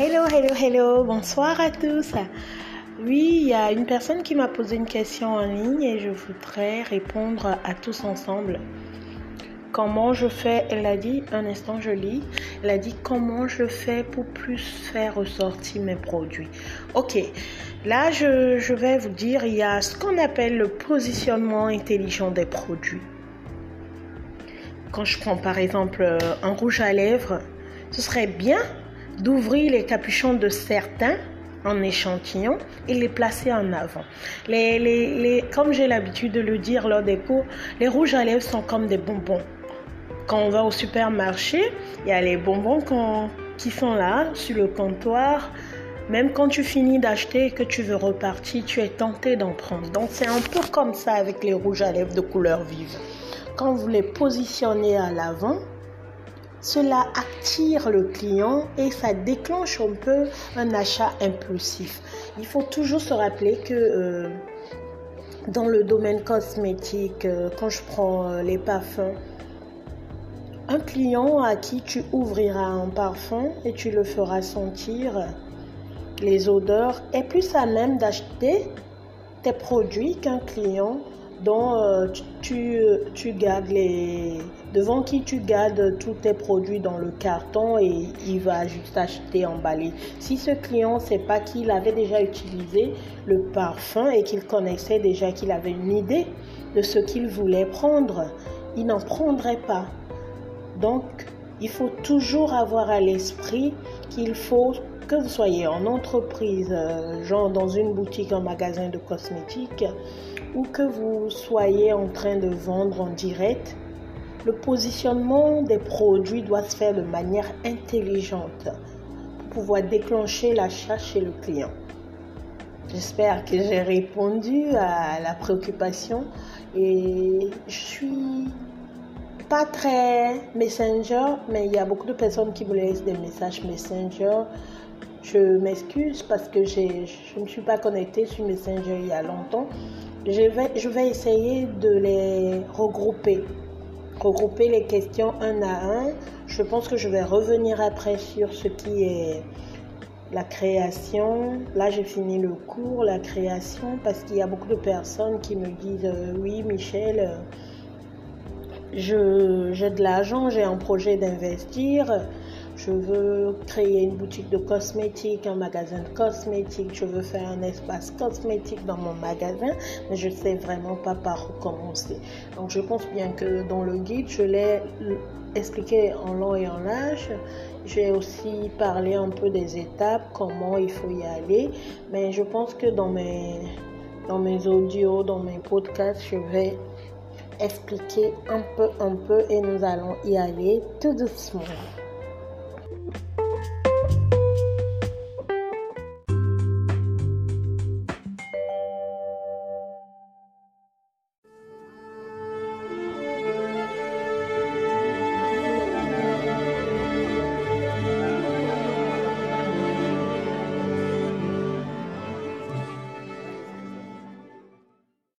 Hello, hello, hello, bonsoir à tous. Oui, il y a une personne qui m'a posé une question en ligne et je voudrais répondre à tous ensemble. Comment je fais? Elle a dit, un instant je lis, elle a dit comment je fais pour plus faire ressortir mes produits? Ok, là je, vais vous dire, il y a ce qu'on appelle le positionnement intelligent des produits. Quand je prends par exemple un rouge à lèvres, ce serait bien d'ouvrir les capuchons de certains en échantillon et les placer en avant. Comme j'ai l'habitude de le dire lors des cours, les rouges à lèvres sont comme des bonbons. Quand on va au supermarché, il y a les bonbons qui sont là sur le comptoir. Même quand tu finis d'acheter et que tu veux repartir, tu es tenté d'en prendre. Donc c'est un peu comme ça avec les rouges à lèvres de couleur vive. Quand vous les positionnez à l'avant, cela attire le client et ça déclenche un peu un achat impulsif. Il faut toujours se rappeler que euh, dans le domaine cosmétique, euh, quand je prends euh, les parfums, un client à qui tu ouvriras un parfum et tu le feras sentir les odeurs est plus à même d'acheter tes produits qu'un client dont euh, tu, tu, gardes les devant qui tu gardes tous tes produits dans le carton et il va juste acheter emballé. Si ce client ne sait pas qu'il avait déjà utilisé le parfum et qu'il connaissait déjà qu'il avait une idée de ce qu'il voulait prendre, il n'en prendrait pas. Donc, il faut toujours avoir à l'esprit qu'il faut que vous soyez en entreprise, euh, genre dans une boutique, un magasin de cosmétiques, ou que vous soyez en train de vendre en direct, le positionnement des produits doit se faire de manière intelligente pour pouvoir déclencher l'achat chez le client. J'espère que j'ai répondu à la préoccupation et je suis pas très messenger, mais il y a beaucoup de personnes qui me laissent des messages messenger. Je m'excuse parce que je ne suis pas connectée sur Messenger il y a longtemps. Je vais, je vais essayer de les regrouper. Regrouper les questions un à un. Je pense que je vais revenir après sur ce qui est la création. Là, j'ai fini le cours, la création, parce qu'il y a beaucoup de personnes qui me disent euh, Oui, Michel, euh, j'ai de l'argent, j'ai un projet d'investir je veux créer une boutique de cosmétiques, un magasin de cosmétiques, je veux faire un espace cosmétique dans mon magasin, mais je ne sais vraiment pas par où commencer. Donc je pense bien que dans le guide, je l'ai expliqué en long et en large. J'ai aussi parlé un peu des étapes, comment il faut y aller, mais je pense que dans mes, dans mes audios, dans mes podcasts, je vais expliquer un peu, un peu et nous allons y aller tout doucement.